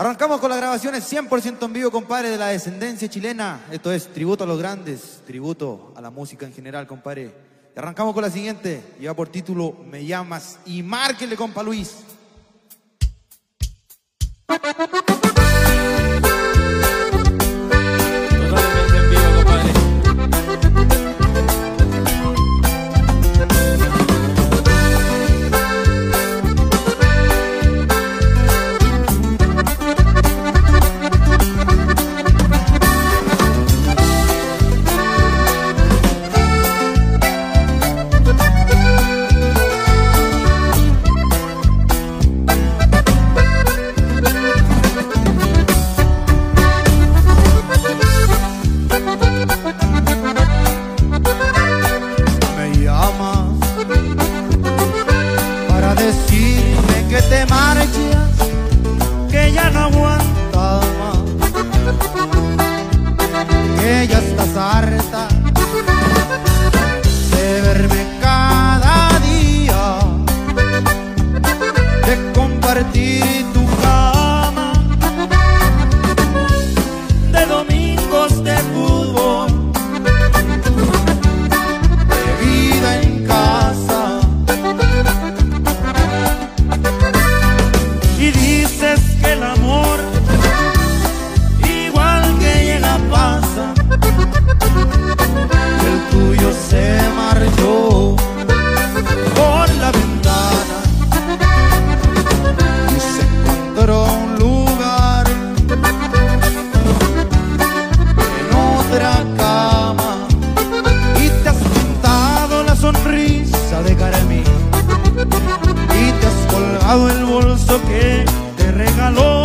Arrancamos con las grabaciones 100% en vivo, compadre, de la descendencia chilena. Esto es tributo a los grandes, tributo a la música en general, compadre. Y arrancamos con la siguiente, lleva por título Me llamas y márquenle, compa Luis. compartir tu fama de domingos de fútbol. dejado el bolso que te regaló.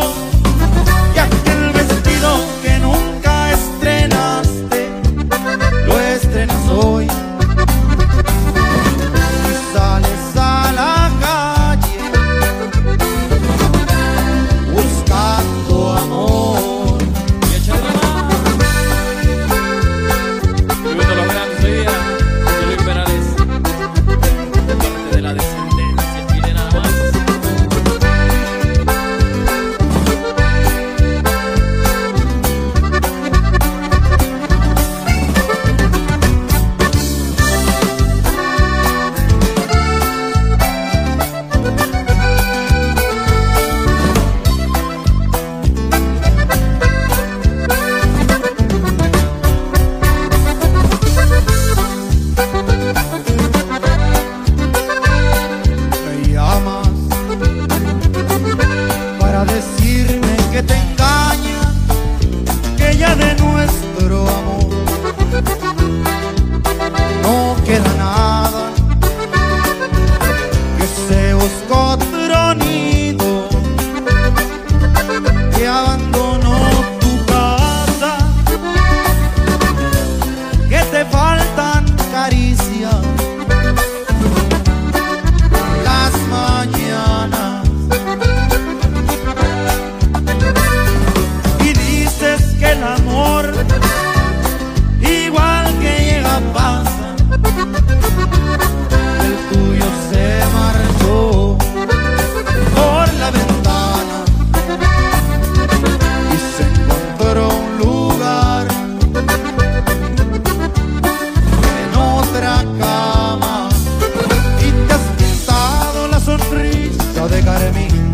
they got at me.